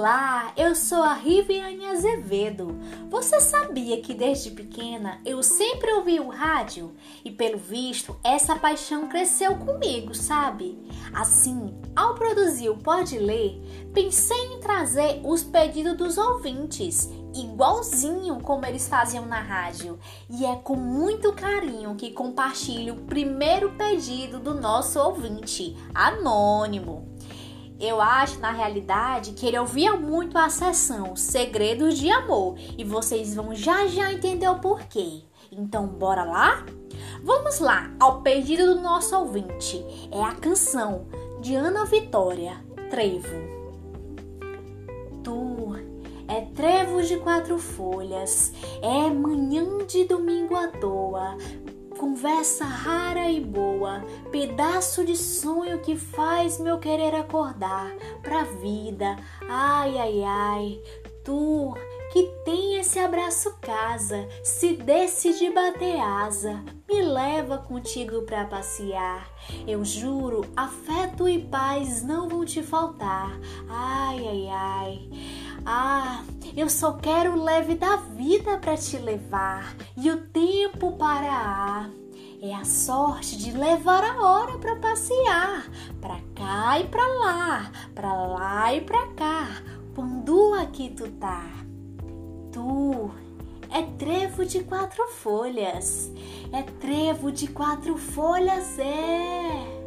Olá, eu sou a Riviane Azevedo. Você sabia que desde pequena eu sempre ouvi o rádio? E pelo visto, essa paixão cresceu comigo, sabe? Assim, ao produzir o Pode Ler, pensei em trazer os pedidos dos ouvintes, igualzinho como eles faziam na rádio. E é com muito carinho que compartilho o primeiro pedido do nosso ouvinte, anônimo. Eu acho, na realidade, que ele ouvia muito a sessão Segredos de Amor e vocês vão já já entender o porquê. Então, bora lá? Vamos lá ao pedido do nosso ouvinte. É a canção de Ana Vitória, Trevo. Tu é trevo de quatro folhas, é manhã de domingo à toa, conversa rara e boa, pedaço de sonho que faz meu querer acordar pra vida. Ai, ai, ai, tu que tem esse abraço casa, se decide bater asa, me leva contigo pra passear. Eu juro, afeto e paz não vão te faltar. Ai, eu só quero o leve da vida para te levar e o tempo parar. É a sorte de levar a hora para passear, para cá e para lá, para lá e para cá. Quando aqui tu tá? Tu é trevo de quatro folhas, é trevo de quatro folhas, é.